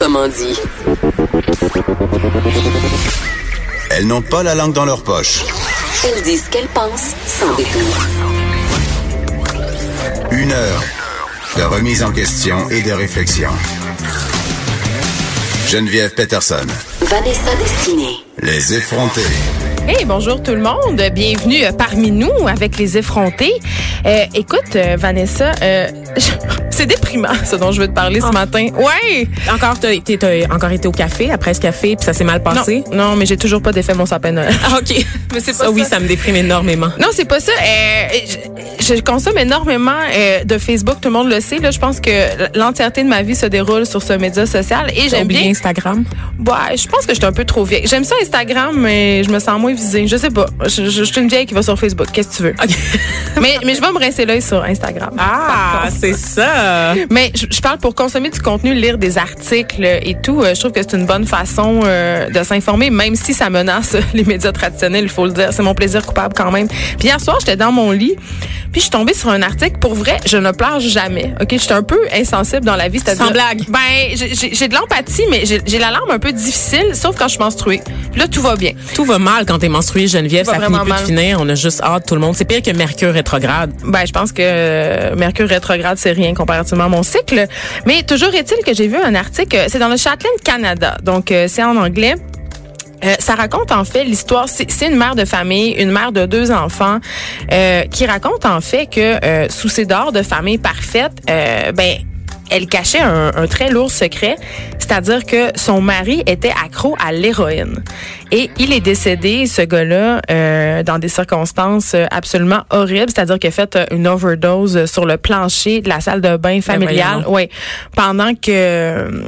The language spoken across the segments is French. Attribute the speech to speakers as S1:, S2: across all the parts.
S1: Comment dit?
S2: Elles n'ont pas la langue dans leur poche.
S1: Elles disent ce qu'elles pensent sans détour.
S2: Une heure de remise en question et de réflexion. Geneviève Peterson.
S1: Vanessa Destinée.
S2: Les effrontés.
S3: Hey, bonjour tout le monde. Bienvenue euh, parmi nous avec les effrontés. Euh, écoute, euh, Vanessa, euh, c'est déprimant ce dont je veux te parler ce matin. Ouais.
S4: Encore, t'as, t'es- t'as encore été au café, après ce café, puis ça s'est mal passé?
S3: Non, mais j'ai toujours pas défait mon sapin de Noël.
S4: Ah, OK.
S3: Mais c'est pas
S4: ça, oui,
S3: ça.
S4: me déprime énormément.
S3: Non, c'est pas ça. Euh, je, je consomme énormément euh, de Facebook, tout le monde le sait. Là, je pense que l'entièreté de ma vie se déroule sur ce média social et
S4: J'ai
S3: j'aime
S4: oublié
S3: bien.
S4: Instagram?
S3: Ouais, je pense que j'étais un peu trop vieille. J'aime ça Instagram, mais je me sens moins visée. Je sais pas. Je, je- je suis une vieille qui va sur Facebook. Qu'est-ce que tu veux? Mais mais je vais me rincer l'œil sur Instagram.
S4: Ah, c'est ça.
S3: Mais je, je parle pour consommer du contenu, lire des articles et tout. euh, je trouve que c'est une bonne façon euh, de s'informer, même si ça menace les médias traditionnels, il faut le dire. C'est mon plaisir coupable quand même. Puis hier soir, j'étais dans mon lit, puis je suis tombée sur un article. Pour vrai, je ne pleure jamais. Ok, j'étais un peu insensible dans la vie.
S4: Sans blague.
S3: Ben, j'ai- de l'empathie, mais j'ai la larme un peu difficile, sauf quand je suis menstruée. Puis là, tout va bien.
S4: Tout va mal quand t'es menstruée, Geneviève. Ça finit plus
S3: mal.
S4: de finir. On a juste hâte, tout le monde. C'est pire que Mercure rétrograde.
S3: Ben, je pense que euh, Mercure rétrograde, c'est rien comparativement mon cycle. Mais toujours est-il que j'ai vu un article, euh, c'est dans le Chatelaine Canada, donc euh, c'est en anglais. Euh, ça raconte en fait l'histoire. C'est c'est une mère de famille, une mère de deux enfants, euh, qui raconte en fait que euh, sous ses dehors de famille parfaite, euh, ben elle cachait un, un très lourd secret, c'est-à-dire que son mari était accro à l'héroïne. Et il est décédé, ce gars-là, euh, dans des circonstances absolument horribles, c'est-à-dire qu'il a fait une overdose sur le plancher de la salle de bain familiale.
S4: voyons
S3: Oui, pendant que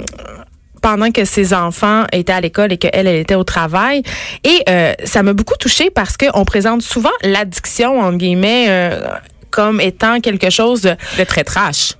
S3: pendant que ses enfants étaient à l'école et qu'elle, elle était au travail. Et euh, ça m'a beaucoup touchée parce qu'on présente souvent l'addiction, entre guillemets, euh, comme étant quelque chose de,
S4: Le très trash.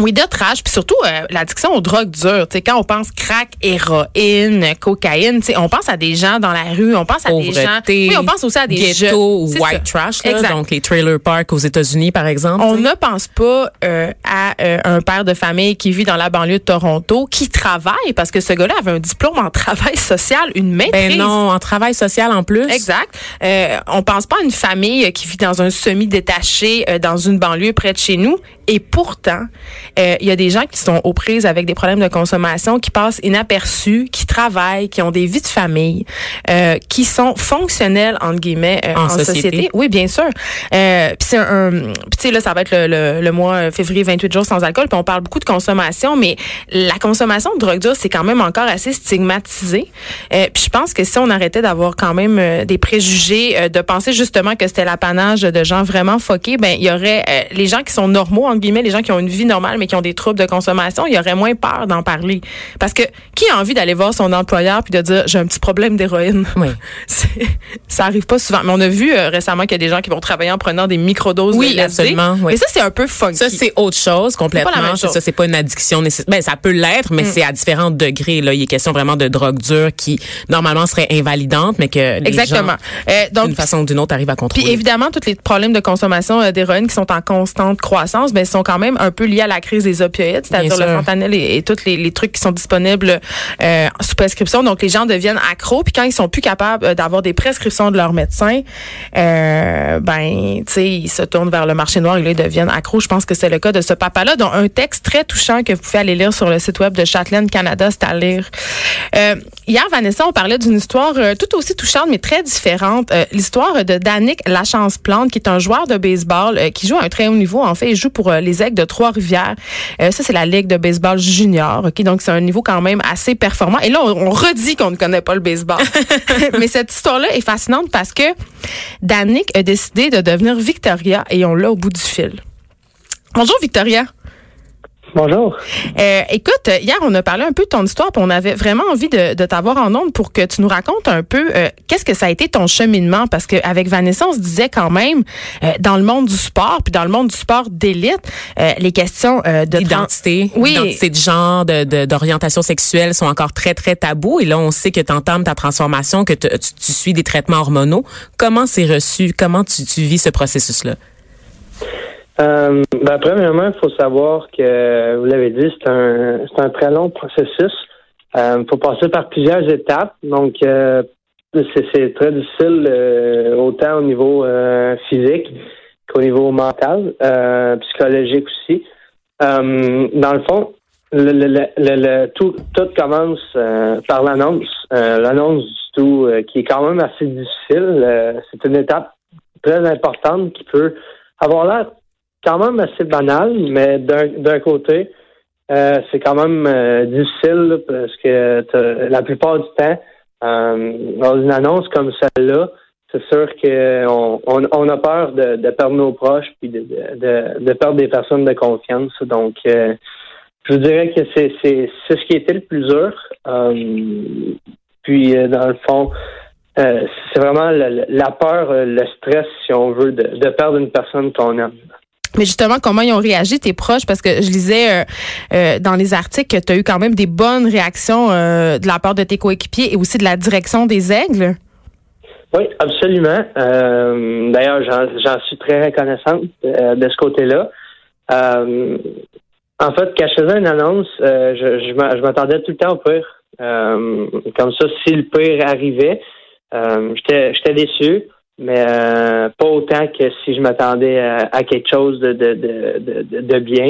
S3: Oui, de trash, puis surtout euh, l'addiction aux drogues dures. Sais, quand on pense crack, héroïne, cocaïne, tu sais, on pense à des gens dans la rue, on pense à des gens. Oui, on pense aussi à des
S4: ghetto
S3: C'est
S4: white
S3: ça.
S4: trash, là, donc les trailer parks aux États-Unis, par exemple.
S3: On ne pense pas euh, à euh, un père de famille qui vit dans la banlieue de Toronto, qui travaille, parce que ce gars-là avait un diplôme en travail social, une maîtrise.
S4: Ben non, en travail social en plus.
S3: Exact. Euh, on pense pas à une famille qui vit dans un semi-détaché euh, dans une banlieue près de chez nous. Et pourtant, euh, il y a des gens qui sont aux prises avec des problèmes de consommation, qui passent inaperçus, qui travaillent, qui ont des vies de famille, euh, qui sont fonctionnels entre guillemets euh,
S4: En
S3: en,
S4: société.
S3: société. Oui, bien sûr. Euh, puis c'est un, tu sais là, ça va être le, le, le mois euh, février 28 jours sans alcool. Puis on parle beaucoup de consommation, mais la consommation de drogue dure c'est quand même encore assez stigmatisé. Euh, puis je pense que si on arrêtait d'avoir quand même des préjugés, euh, de penser justement que c'était l'apanage de gens vraiment foqués, ben il y aurait euh, les gens qui sont normaux entre guillemets, les gens qui ont une vie normale mais qui ont des troubles de consommation, il y aurait moins peur d'en parler. Parce que qui a envie d'aller voir son employeur puis de dire j'ai un petit problème d'héroïne?
S4: Oui.
S3: Ça arrive pas souvent. Mais on a vu euh, récemment qu'il y a des gens qui vont travailler en prenant des microdoses
S4: Oui,
S3: de LSD.
S4: absolument, oui.
S3: Mais ça, c'est un peu funky.
S4: Ça, c'est autre chose complètement.
S3: Pas la même chose.
S4: ça, c'est pas une addiction nécessaire. Ben, ça peut l'être, mais c'est à différents degrés. Là, il est question vraiment de drogue dure qui, normalement, serait invalidante, mais que les
S3: Exactement.
S4: gens,
S3: Euh, donc,
S4: d'une façon ou d'une autre, arrivent à contrôler.
S3: Puis évidemment, tous les problèmes de consommation euh, d'héroïne qui sont en constante croissance, ben, sont quand même un peu liés à la crise des opioïdes, c'est-à-dire le fentanyl et, et tous les, les trucs qui sont disponibles euh, sous prescription. Donc, les gens deviennent accros. Puis quand ils sont plus capables euh, d'avoir des prescriptions de leur médecin, euh, ben, tu sais, ils se tournent vers le marché noir et là, ils deviennent accros. Je pense que c'est le cas de ce papa-là, dont un texte très touchant que vous pouvez aller lire sur le site web de Châtelaine Canada, c'est à lire. Euh, hier, Vanessa, on parlait d'une histoire euh, tout aussi touchante, mais très différente. Euh, L'histoire de Danick Lachance-Plante, qui est un joueur de baseball euh, qui joue à un très haut niveau. En fait, il joue pour les Aigles de Trois-Rivières. Ça, c'est la Ligue de baseball junior. Ok, Donc, c'est un niveau quand même assez performant. Et là, on, on redit qu'on ne connaît pas le baseball. mais cette histoire-là est fascinante parce que Danick a décidé de devenir Victoria et on l'a au bout du fil. Bonjour, Victoria.
S5: Bonjour.
S3: Euh, écoute, hier, on a parlé un peu de ton histoire, puis on avait vraiment envie de, de t'avoir en ondes pour que tu nous racontes un peu euh, qu'est-ce que ça a été ton cheminement, parce qu'avec Vanessa, on se disait quand même, euh, dans le monde du sport, puis dans le monde du sport d'élite, euh, les questions euh, de...
S4: Identité,
S3: Oui.
S4: identité de genre, de- de- d'orientation sexuelle sont encore très, très tabous. Et là, on sait que tu entames ta transformation, que tu, tu suis des traitements hormonaux. Comment c'est reçu? Comment tu, tu vis ce processus-là?
S5: Euh, ben, premièrement, il faut savoir que, vous l'avez dit, c'est un, c'est un très long processus. Il faut passer par plusieurs étapes. Donc, euh, c'est, c'est très difficile euh, autant au niveau euh, physique qu'au niveau mental, euh, psychologique aussi. Euh, dans le fond, le, le, le, le- tout, tout commence euh, par l'annonce. Euh, l'annonce du tout, euh, qui est quand même assez difficile. Euh, c'est une étape très importante qui peut avoir l'air quand même assez banale, mais d'un côté, euh, c'est quand même euh, difficile parce que la plupart du temps, euh, dans une annonce comme celle-là, c'est sûr qu'on on, on a peur de, de perdre nos proches puis de, de, de- perdre des personnes de confiance. Donc, je vous dirais que c'est ce qui était le plus dur. Puis, dans le fond, c'est vraiment le- la peur, le stress, si on veut, de, de perdre une personne qu'on aime.
S3: Mais justement, comment ils ont réagi tes proches? Parce que je lisais euh, euh, dans les articles que tu as eu quand même des bonnes réactions euh, de la part de tes coéquipiers et aussi de la direction des Aigles.
S5: Oui, absolument. D'ailleurs, j'en suis très reconnaissante de ce côté-là. En fait, quand je faisais une annonce, je, je m'a- je m'attendais tout le temps au pire. Comme ça, si le pire arrivait, j'étais déçu, mais euh, pas autant que si je m'attendais à, quelque chose de, de, de, de, de- bien.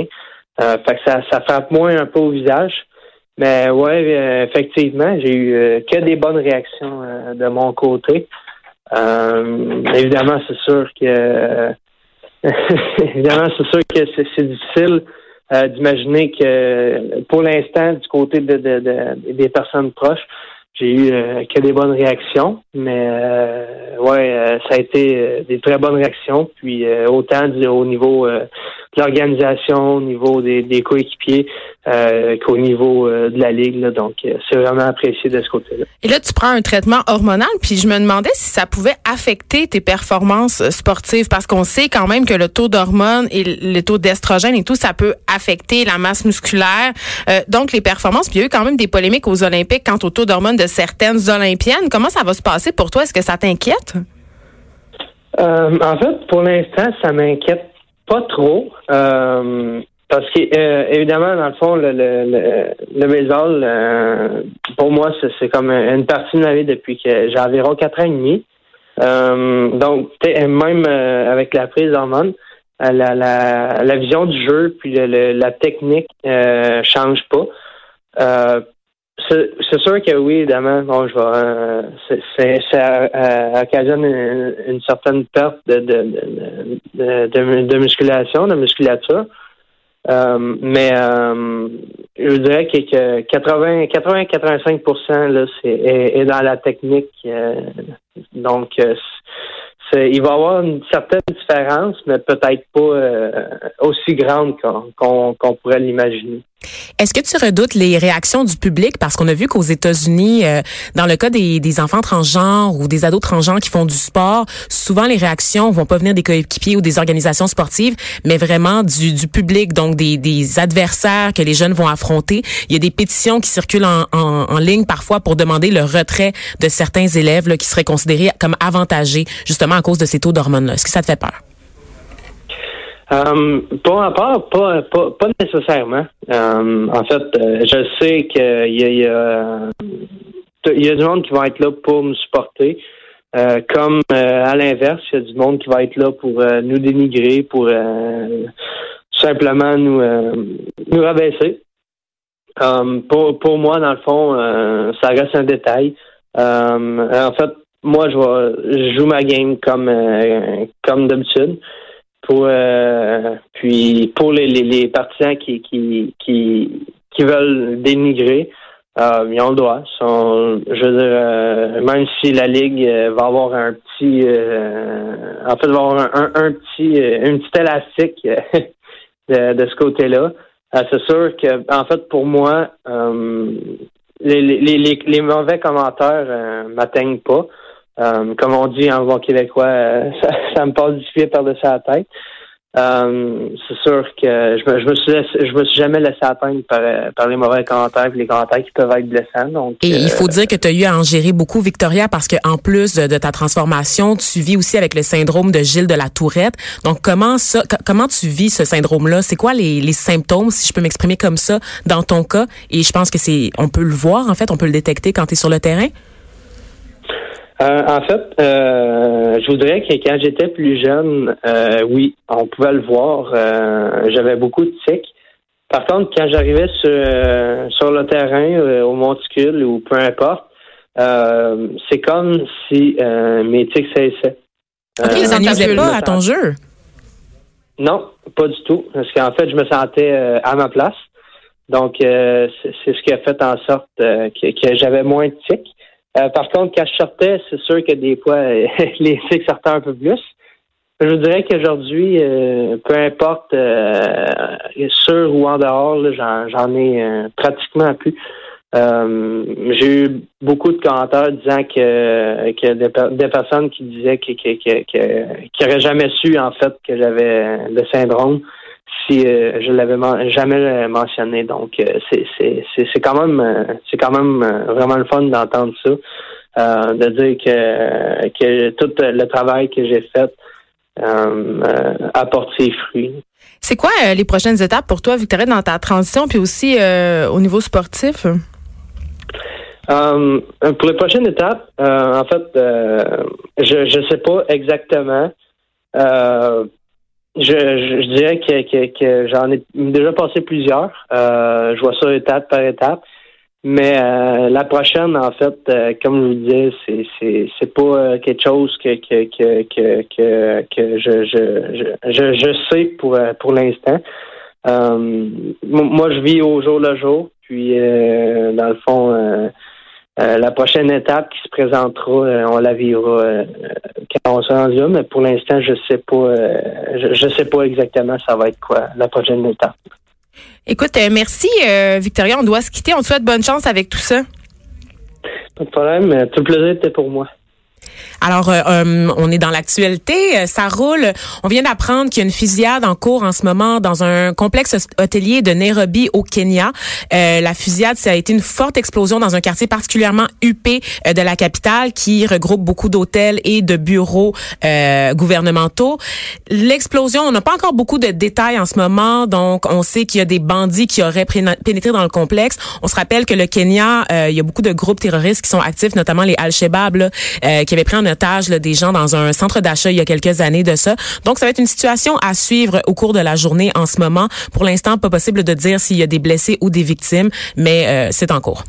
S5: Euh, fait que ça, ça frappe moins un peu au visage. Mais ouais, euh, effectivement, j'ai eu euh, que des bonnes réactions euh, de mon côté. Évidemment, c'est sûr que évidemment, c'est sûr que c'est difficile d'imaginer que pour l'instant, du côté de- des personnes proches, j'ai eu euh, que des bonnes réactions. Mais euh, ouais, euh, ça a été euh, des très bonnes réactions. Puis euh, autant du- au niveau euh, de l'organisation, au niveau des, des coéquipiers, euh, qu'au niveau euh, de la ligue. là. Donc, euh, c'est vraiment apprécié de ce côté-là.
S3: Et là, tu prends un traitement hormonal, puis je me demandais si ça pouvait affecter tes performances sportives, parce qu'on sait quand même que le taux d'hormones et le taux d'estrogène et tout, ça peut affecter la masse musculaire, euh, donc les performances. Puis il y a eu quand même des polémiques aux Olympiques quant au taux d'hormones de certaines Olympiennes. Comment ça va se passer pour toi? Est-ce que ça t'inquiète?
S5: Euh, en fait, pour l'instant, ça m'inquiète pas trop. euh, parce que euh, évidemment, dans le fond, le, le, le, le baseball, euh, pour moi, c'est, comme une partie de ma vie depuis que j'ai environ quatre ans et demi. Euh, donc, même euh, avec la prise d'hormones, euh, la, la, la vision du jeu puis la technique change pas. C'est sûr que oui, évidemment. Bon, je vais. euh, ça euh, occasionne une, une certaine perte de de, de, de, de- musculation, de musculature. Euh, mais euh, je dirais que, que 80 80-85 là, c'est est, est dans la technique. euh, donc, euh, il va y avoir une certaine différence, mais peut-être pas aussi grande qu'on pourrait l'imaginer.
S4: Est-ce que tu redoutes les réactions du public? Parce qu'on a vu qu'aux États-Unis, euh, dans le cas des, des enfants transgenres ou des ados transgenres qui font du sport, souvent les réactions vont pas venir des coéquipiers ou des organisations sportives, mais vraiment du, du public, donc des, des adversaires que les jeunes vont affronter. Il y a des pétitions qui circulent en, en, en ligne parfois pour demander le retrait de certains élèves là, qui seraient considérés comme avantagés justement à cause de ces taux d'hormones-là. Est-ce que ça te fait peur?
S5: Euh, pour ma part, pas, pas, pas nécessairement. Euh, en fait, euh, je sais qu'il y y, y a du monde qui va être là pour nous supporter. Comme à l'inverse, il y a du monde qui va être là pour nous dénigrer, pour simplement nous, nous rabaisser. Pour, pour moi, dans le fond, ça reste un détail. En fait, moi, je, je joue ma game comme, comme d'habitude. Pour, euh, puis pour les, partisans qui, qui, qui, veulent dénigrer, euh, ils ont le droit. Je veux dire, euh, même si la Ligue euh, va avoir un petit en fait va avoir un, un, petit élastique de, ce côté-là. C'est sûr que, en fait, pour moi, les, les, les, les mauvais commentaires m'atteignent pas. Euh, comme on dit en bon québécois, euh, ça, ça me passe du pied par-dessus la tête. Euh, c'est sûr que je me, je me suis laissé- je me suis jamais laissé atteindre par, par les mauvais commentaires et les commentaires qui peuvent être blessants. Donc,
S4: Et il faut dire que tu as eu à en gérer beaucoup, Victoria, parce que en plus de, ta transformation, tu vis aussi avec le syndrome de Gilles de la Tourette. Donc, comment ça, co- comment tu vis ce syndrome-là? C'est quoi les, les symptômes, si je peux m'exprimer comme ça, dans ton cas? Et je pense que c'est, on peut le voir, en fait, on peut le détecter quand tu es sur le terrain?
S5: Euh, en fait, euh, je voudrais que quand j'étais plus jeune, euh, oui, on pouvait le voir. euh, J'avais beaucoup de tics. Par contre, quand j'arrivais sur, euh, sur le terrain, euh, au monticule ou peu importe, euh, c'est comme si euh, mes tics cessaient.
S4: OK,
S5: Euh,
S4: ça
S3: bulle,
S4: pas à ton jeu.
S5: Non, pas du tout. Parce qu'en fait, je me sentais à ma place. Donc, euh, c'est ce qui a fait en sorte que, que j'avais moins de tics. Euh, par contre, quand je sortais, c'est sûr que des fois, les tics sortaient un peu plus. Je dirais qu'aujourd'hui, euh, peu importe euh, sur ou en dehors, j'en, ai pratiquement plus. J'ai eu beaucoup de commentaires disant que, des, per- des personnes qui disaient que, que, que, que- n'auraient jamais su en fait que j'avais le syndrome si euh, je l'avais jamais mentionné. Donc euh, c'est, quand même euh, c'est quand même euh, vraiment le fun d'entendre ça, euh, de dire que que tout le travail que j'ai fait apporte ses fruits.
S3: C'est quoi les prochaines étapes pour toi, Victoria, dans ta transition, puis aussi au niveau sportif?
S5: Pour les prochaines étapes, euh, en fait, euh, je je sais pas exactement. Euh, je, je, je dirais que, que, que j'en ai déjà passé plusieurs. Euh, je vois ça étape par étape. Mais euh, la prochaine, en fait, euh, comme je vous disais, c'est c'est c'est pas euh, quelque chose que que que que que, je, je je je sais pour euh, pour l'instant. Euh, moi, je vis au jour le jour. Puis, dans le fond, euh, la prochaine étape qui se présentera, euh, on la vivra euh, quand on sera rendu là, mais pour l'instant, je sais pas je, je sais pas exactement ça va être quoi la prochaine étape.
S3: Écoute, merci, Victoria. On doit se quitter. On te souhaite bonne chance avec tout ça.
S5: Pas de problème, tout le plaisir était pour moi.
S4: Alors, euh, euh, on est dans l'actualité, euh, ça roule. On vient d'apprendre qu'il y a une fusillade en cours en ce moment dans un complexe hôtelier de Nairobi au Kenya. Euh, la fusillade, ça a été une forte explosion dans un quartier particulièrement huppé euh, de la capitale qui regroupe beaucoup d'hôtels et de bureaux euh, gouvernementaux. L'explosion, on n'a pas encore beaucoup de détails en ce moment, donc on sait qu'il y a des bandits qui auraient pénétré dans le complexe. On se rappelle que le Kenya, il y a beaucoup de groupes terroristes qui sont actifs, notamment les Al-Shabaab, qui avaient pris en otage des gens dans un centre d'achat il y a quelques années de ça. Donc, ça va être une situation à suivre au cours de la journée en ce moment. Pour l'instant, pas possible de dire s'il y a des blessés ou des victimes, mais euh, c'est en cours.